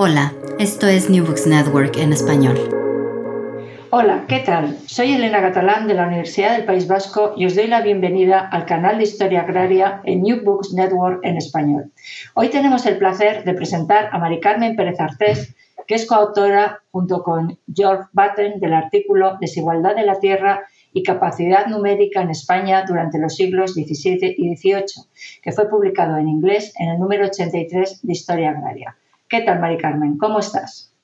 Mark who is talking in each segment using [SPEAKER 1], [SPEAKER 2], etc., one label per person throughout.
[SPEAKER 1] Hola, esto es New Books Network en español.
[SPEAKER 2] Hola, ¿qué tal? Soy Elena Catalán de la Universidad del País Vasco y os doy la bienvenida al canal de Historia Agraria en New Books Network en español. Hoy tenemos el placer de presentar a Mari Carmen Pérez Artés, que es coautora junto con George Batten del artículo Desigualdad de la Tierra y capacidad numérica en España durante los siglos XVII y XVIII, que fue publicado en inglés en el número 83 de Historia Agraria. ¿Qué tal, Mari Carmen? ¿Cómo estás?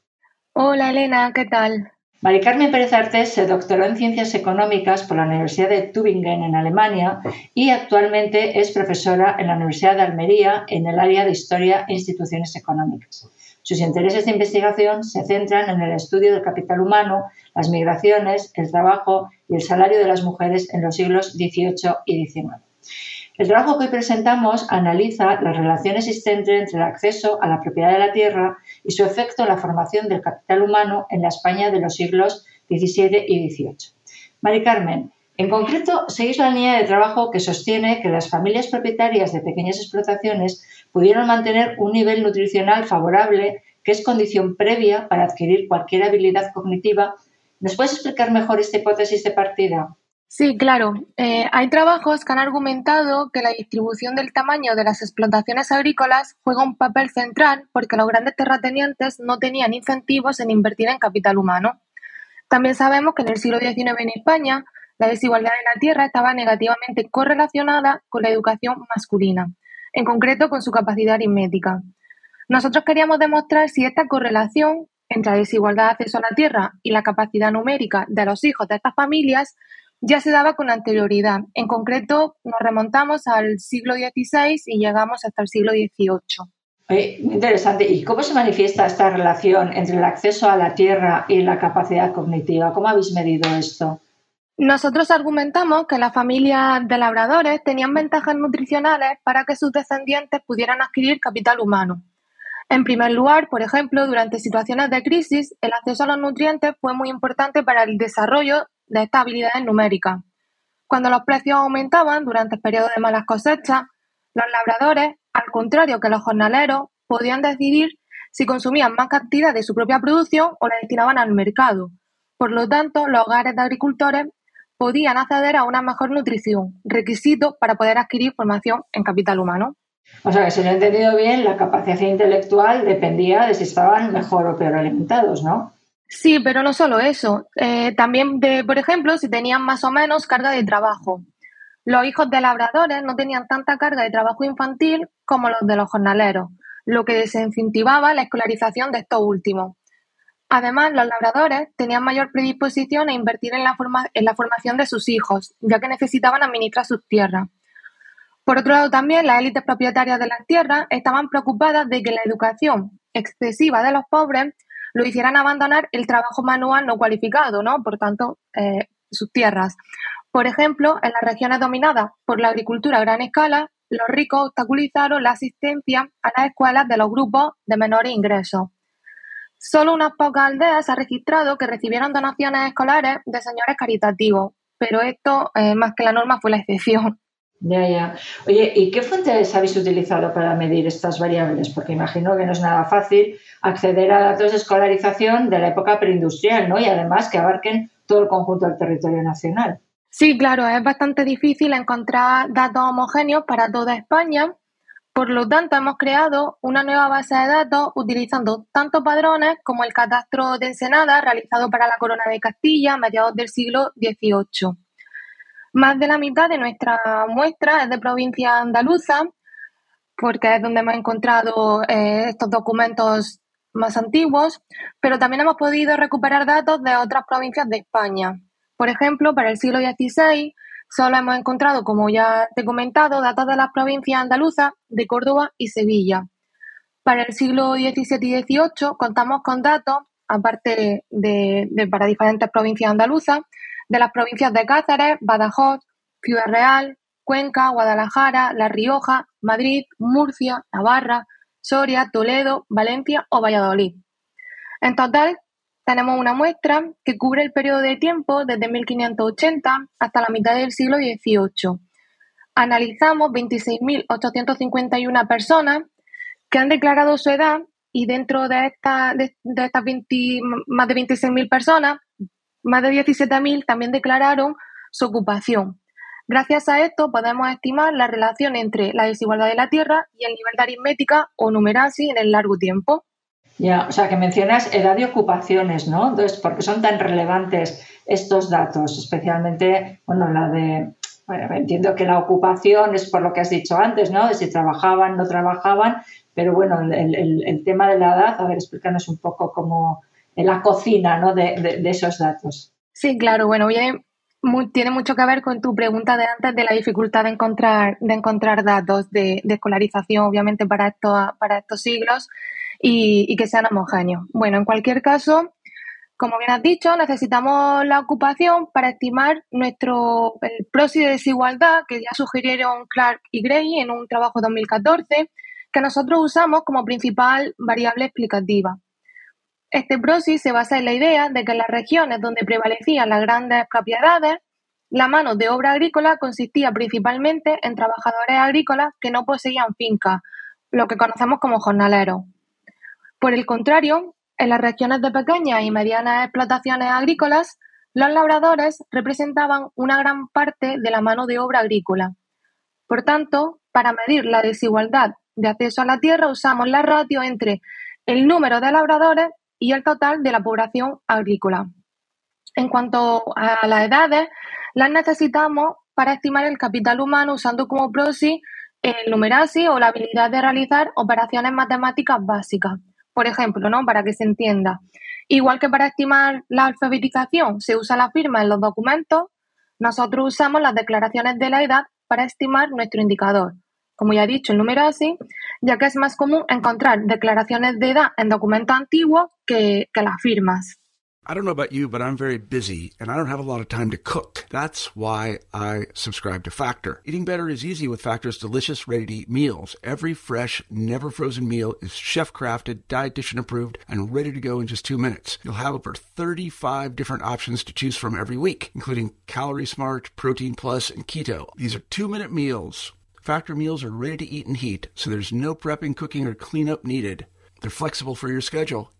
[SPEAKER 3] Hola, Elena, ¿qué tal?
[SPEAKER 2] Mari Carmen Pérez Artés se doctoró en Ciencias Económicas por la Universidad de Tübingen en Alemania y actualmente es profesora en la Universidad de Almería en el área de Historia e Instituciones Económicas. Sus intereses de investigación se centran en el estudio del capital humano, las migraciones, el trabajo y el salario de las mujeres en los siglos XVIII y XIX. El trabajo que hoy presentamos analiza la relación existente entre el acceso a la propiedad de la tierra y su efecto en la formación del capital humano en la España de los siglos XVII y XVIII. Mari Carmen, en concreto, seguís la línea de trabajo que sostiene que las familias propietarias de pequeñas explotaciones pudieron mantener un nivel nutricional favorable, que es condición previa para adquirir cualquier habilidad cognitiva. ¿Nos puedes explicar mejor esta hipótesis de partida?
[SPEAKER 3] Sí, claro. Eh, hay trabajos que han argumentado que la distribución del tamaño de las explotaciones agrícolas juega un papel central porque los grandes terratenientes no tenían incentivos en invertir en capital humano. También sabemos que en el siglo XIX en España la desigualdad de la tierra estaba negativamente correlacionada con la educación masculina, en concreto con su capacidad aritmética. Nosotros queríamos demostrar si esta correlación entre la desigualdad de acceso a la tierra y la capacidad numérica de los hijos de estas familias ya se daba con anterioridad. En concreto, nos remontamos al siglo XVI y llegamos hasta el siglo XVIII.
[SPEAKER 2] interesante. ¿Y cómo se manifiesta esta relación entre el acceso a la tierra y la capacidad cognitiva? ¿Cómo habéis medido esto?
[SPEAKER 3] Nosotros argumentamos que las familias de labradores tenían ventajas nutricionales para que sus descendientes pudieran adquirir capital humano. En primer lugar, por ejemplo, durante situaciones de crisis, el acceso a los nutrientes fue muy importante para el desarrollo de estas habilidades numéricas. Cuando los precios aumentaban durante el periodo de malas cosechas, los labradores, al contrario que los jornaleros, podían decidir si consumían más cantidad de su propia producción o la destinaban al mercado. Por lo tanto, los hogares de agricultores podían acceder a una mejor nutrición, requisito para poder adquirir formación en capital humano.
[SPEAKER 2] O sea que si lo he entendido bien, la capacidad intelectual dependía de si estaban mejor o peor alimentados, ¿no?
[SPEAKER 3] Sí, pero no solo eso. Eh, también, de, por ejemplo, si tenían más o menos carga de trabajo. Los hijos de labradores no tenían tanta carga de trabajo infantil como los de los jornaleros, lo que desincentivaba la escolarización de estos últimos. Además, los labradores tenían mayor predisposición a invertir en la, en la formación de sus hijos, ya que necesitaban administrar sus tierras. Por otro lado, también las élites propietarias de las tierras estaban preocupadas de que la educación excesiva de los pobres lo hicieran abandonar el trabajo manual no cualificado, ¿no? Por tanto, eh, sus tierras. Por ejemplo, en las regiones dominadas por la agricultura a gran escala, los ricos obstaculizaron la asistencia a las escuelas de los grupos de menores ingresos. Solo unas pocas aldeas ha registrado que recibieron donaciones escolares de señores caritativos, pero esto, eh, más que la norma, fue la excepción.
[SPEAKER 2] Ya, ya. Oye, ¿y qué fuentes habéis utilizado para medir estas variables? Porque imagino que no es nada fácil acceder a datos de escolarización de la época preindustrial, ¿no? Y además que abarquen todo el conjunto del territorio nacional.
[SPEAKER 3] Sí, claro, es bastante difícil encontrar datos homogéneos para toda España, Por lo tanto, hemos creado una nueva base de datos utilizando tanto padrones como el catastro de Ensenada realizado para la Corona de Castilla a mediados del siglo XVIII. Más de la mitad de nuestra muestra es de provincia andaluza, porque es donde hemos encontrado eh, estos documentos más antiguos, pero también hemos podido recuperar datos de otras provincias de España. Por ejemplo, para el siglo XVI Solo hemos encontrado, como ya te he comentado, datos de las provincias andaluzas de Córdoba y Sevilla. Para el siglo XVII y XVIII contamos con datos, aparte de, para diferentes provincias andaluzas, de las provincias de Cáceres, Badajoz, Ciudad Real, Cuenca, Guadalajara, La Rioja, Madrid, Murcia, Navarra, Soria, Toledo, Valencia o Valladolid. En total, tenemos una muestra que cubre el periodo de tiempo desde 1580 hasta la mitad del siglo XVIII. Analizamos 26.851 personas que han declarado su edad y dentro de, esta, de, estas más de 26.000 personas, más de 17.000 también declararon su ocupación. Gracias a esto podemos estimar la relación entre la desigualdad de la tierra y el nivel de aritmética o numerasi en el largo tiempo.
[SPEAKER 2] Ya, o sea, que mencionas edad de ocupaciones, ¿no? Entonces, ¿por qué son tan relevantes estos datos? Especialmente, bueno, la de, bueno, entiendo que la ocupación es por lo que has dicho antes, ¿no? De si trabajaban, no trabajaban, pero bueno, el, tema de la edad, a ver, explícanos un poco cómo en la cocina, ¿no? De, esos datos.
[SPEAKER 3] Sí, claro, bueno, tiene mucho que ver con tu pregunta de antes de la dificultad de encontrar, de encontrar datos de, de escolarización, obviamente, para, esto, para estos siglos y, que sean homogéneos. Bueno, en cualquier caso, como bien has dicho, necesitamos la ocupación para estimar nuestro el proxy de desigualdad que ya sugirieron Clark y Gray en un trabajo 2014, que nosotros usamos como principal variable explicativa. Este proxy se basa en la idea de que en las regiones donde prevalecían las grandes propiedades, la mano de obra agrícola consistía principalmente en trabajadores agrícolas que no poseían fincas, lo que conocemos como jornaleros. Por el contrario, en las regiones de pequeñas y medianas explotaciones agrícolas, los labradores representaban una gran parte de la mano de obra agrícola. Por tanto, para medir la desigualdad de acceso a la tierra usamos la ratio entre el número de labradores y el total de la población agrícola. En cuanto a las edades, las necesitamos para estimar el capital humano usando como proxy el numerasi o la habilidad de realizar operaciones matemáticas básicas. Por ejemplo, ¿no? Para que se entienda. Igual que para estimar la alfabetización se usa la firma en los documentos, nosotros usamos las declaraciones de la edad para estimar nuestro indicador. Como ya he dicho, el número así, ya que es más común encontrar declaraciones de edad en documentos antiguos que, que las firmas.
[SPEAKER 4] I don't know about you, but I'm very busy and I don't have a lot of time to cook. That's why I subscribe to Factor. Eating better is easy with Factor's delicious, ready to eat meals. Every fresh, never frozen meal is chef crafted, dietitian approved, and ready to go in just two minutes. You'll have over 35 different options to choose from every week, including Calorie Smart, Protein Plus, and Keto. These are two minute meals. Factor meals are ready to eat and heat, so there's no prepping, cooking, or cleanup needed. They're flexible for your schedule.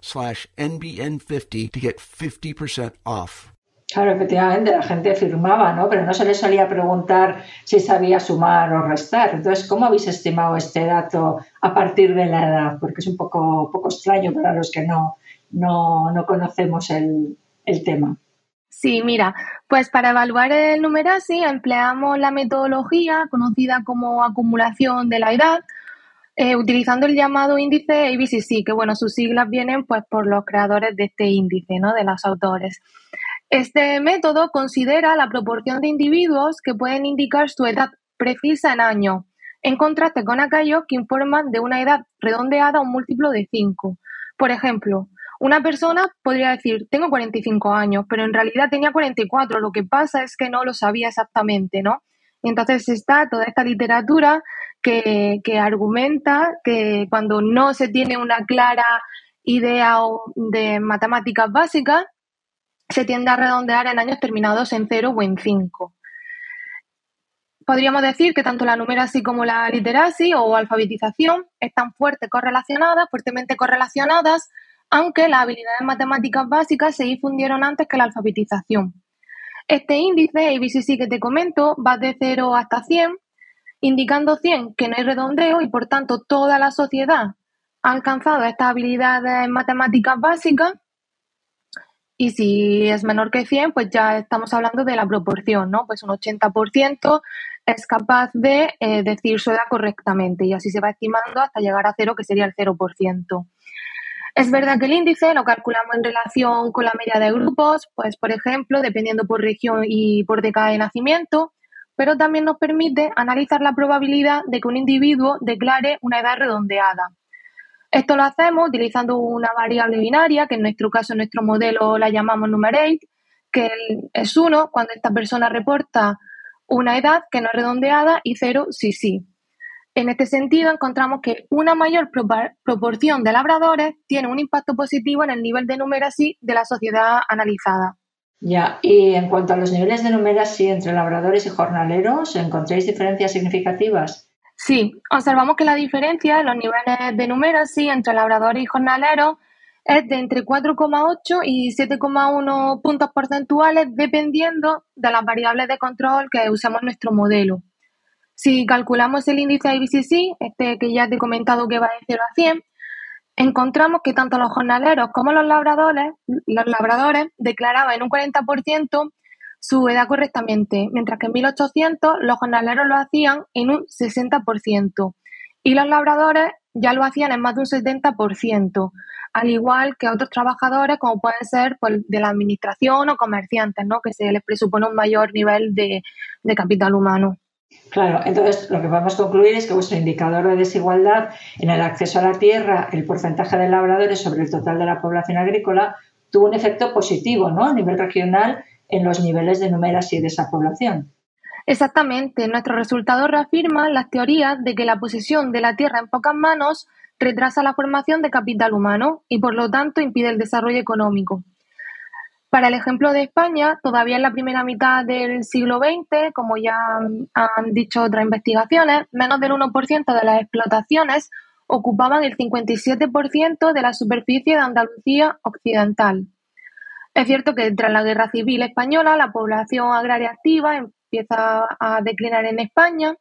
[SPEAKER 4] slash NBN50 to get 50% off.
[SPEAKER 2] Claro, efectivamente, la gente firmaba, ¿no? Pero no se le solía preguntar si sabía sumar o restar. Entonces, ¿cómo habéis estimado este dato a partir de la edad? Porque es un poco, poco extraño para los que no, no, no conocemos el, el tema.
[SPEAKER 3] Sí, mira, pues para evaluar el numerasi empleamos la metodología conocida como acumulación de la edad, eh, utilizando el llamado índice ABCC, que bueno, sus siglas vienen pues por los creadores de este índice, ¿no? De los autores. Este método considera la proporción de individuos que pueden indicar su edad precisa en años, en contraste con aquellos que informan de una edad redondeada a un múltiplo de 5. Por ejemplo, una persona podría decir, tengo 45 años, pero en realidad tenía 44, lo que pasa es que no lo sabía exactamente, ¿no? Entonces está toda esta literatura que, argumenta que cuando no se tiene una clara idea de matemáticas básicas, se tiende a redondear en años terminados en 0 o en 5. Podríamos decir que tanto la numeracy como la literacy o alfabetización están correlacionadas, fuertemente correlacionadas, aunque las habilidades matemáticas básicas se difundieron antes que la alfabetización. Este índice ABCC que te comento va de 0 hasta 100, indicando 100 que no hay redondeo y por tanto toda la sociedad ha alcanzado estas habilidades matemáticas básicas y si es menor que 100, pues ya estamos hablando de la proporción, ¿no? Pues un 80% es capaz de eh, decir su edad correctamente y así se va estimando hasta llegar a cero, que sería el 0%. Es verdad que el índice lo calculamos en relación con la media de grupos, pues por ejemplo, dependiendo por región y por década de nacimiento, pero también nos permite analizar la probabilidad de que un individuo declare una edad redondeada. Esto lo hacemos utilizando una variable binaria, que en nuestro caso, en nuestro modelo la llamamos numerate, que es 1 cuando esta persona reporta una edad que no es redondeada y 0 sí sí. En este sentido, encontramos que una mayor proporción de labradores tiene un impacto positivo en el nivel de numeracy de la sociedad analizada.
[SPEAKER 2] Ya, y en cuanto a los niveles de numeracy entre labradores y jornaleros, ¿encontráis diferencias significativas?
[SPEAKER 3] Sí, observamos que la diferencia en los niveles de numeracy entre labradores y jornaleros es de entre 4,8 y 7,1 puntos porcentuales dependiendo de las variables de control que usamos en nuestro modelo. Si calculamos el índice IBCC, este que ya te he comentado que va de 0 a 100, encontramos que tanto los jornaleros como los labradores, los labradores declaraban en un 40% su edad correctamente, mientras que en 1800 los jornaleros lo hacían en un 60% y los labradores ya lo hacían en más de un 70%, al igual que otros trabajadores como pueden ser pues, de la administración o comerciantes, ¿no? que se les presupone un mayor nivel de, de capital humano.
[SPEAKER 2] Claro, entonces lo que podemos concluir es que vuestro indicador de desigualdad en el acceso a la tierra, el porcentaje de labradores sobre el total de la población agrícola, tuvo un efecto positivo ¿no? a nivel regional en los niveles de numeracy de esa población.
[SPEAKER 3] Exactamente. Nuestro resultado reafirma las teorías de que la posesión de la tierra en pocas manos retrasa la formación de capital humano y por lo tanto impide el desarrollo económico. Para el ejemplo de España, todavía en la primera mitad del siglo XX, como ya han dicho otras investigaciones, menos del 1% de las explotaciones ocupaban el 57% de la superficie de Andalucía occidental. Es cierto que tras la Guerra Civil Española la población agraria activa empieza a declinar en España,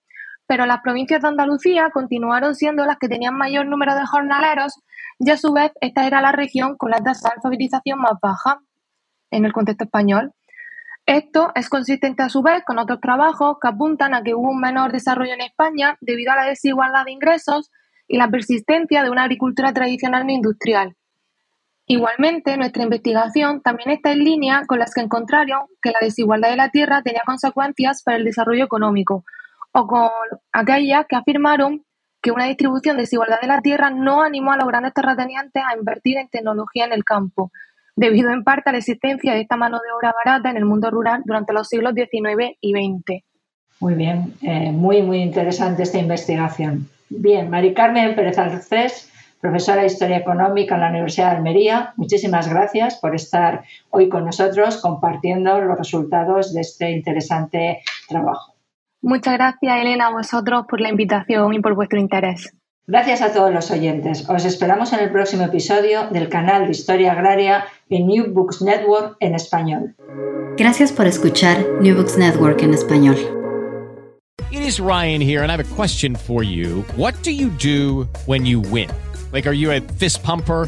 [SPEAKER 3] pero las provincias de Andalucía continuaron siendo las que tenían mayor número de jornaleros y a su vez esta era la región con la tasa de alfabetización más baja en el contexto español. Esto es consistente a su vez con otros trabajos que apuntan a que hubo un menor desarrollo en España debido a la desigualdad de ingresos y la persistencia de una agricultura tradicional no industrial, Igualmente, nuestra investigación también está en línea con las que encontraron que la desigualdad de la tierra tenía consecuencias para el desarrollo económico, o con aquellas que afirmaron que una distribución desigualdad de la tierra no animó a los grandes terratenientes a invertir en tecnología en el campo, debido en parte a la existencia de esta mano de obra barata en el mundo rural durante los siglos XIX y XX.
[SPEAKER 2] Muy bien, eh, muy, muy interesante esta investigación. Bien, Mari Carmen Pérez Arcés profesora de Historia Económica en la Universidad de Almería. Muchísimas gracias por estar hoy con nosotros compartiendo los resultados de este interesante trabajo.
[SPEAKER 3] Muchas gracias, Elena, a vosotros por la invitación y por vuestro interés.
[SPEAKER 2] Gracias a todos los oyentes. Os esperamos en el próximo episodio del canal de Historia Agraria en New Books Network en español.
[SPEAKER 1] Gracias por escuchar New Books Network en español.
[SPEAKER 5] It is Ryan here and I have a question for you. What do you do when you win? Like, are you a fist pumper?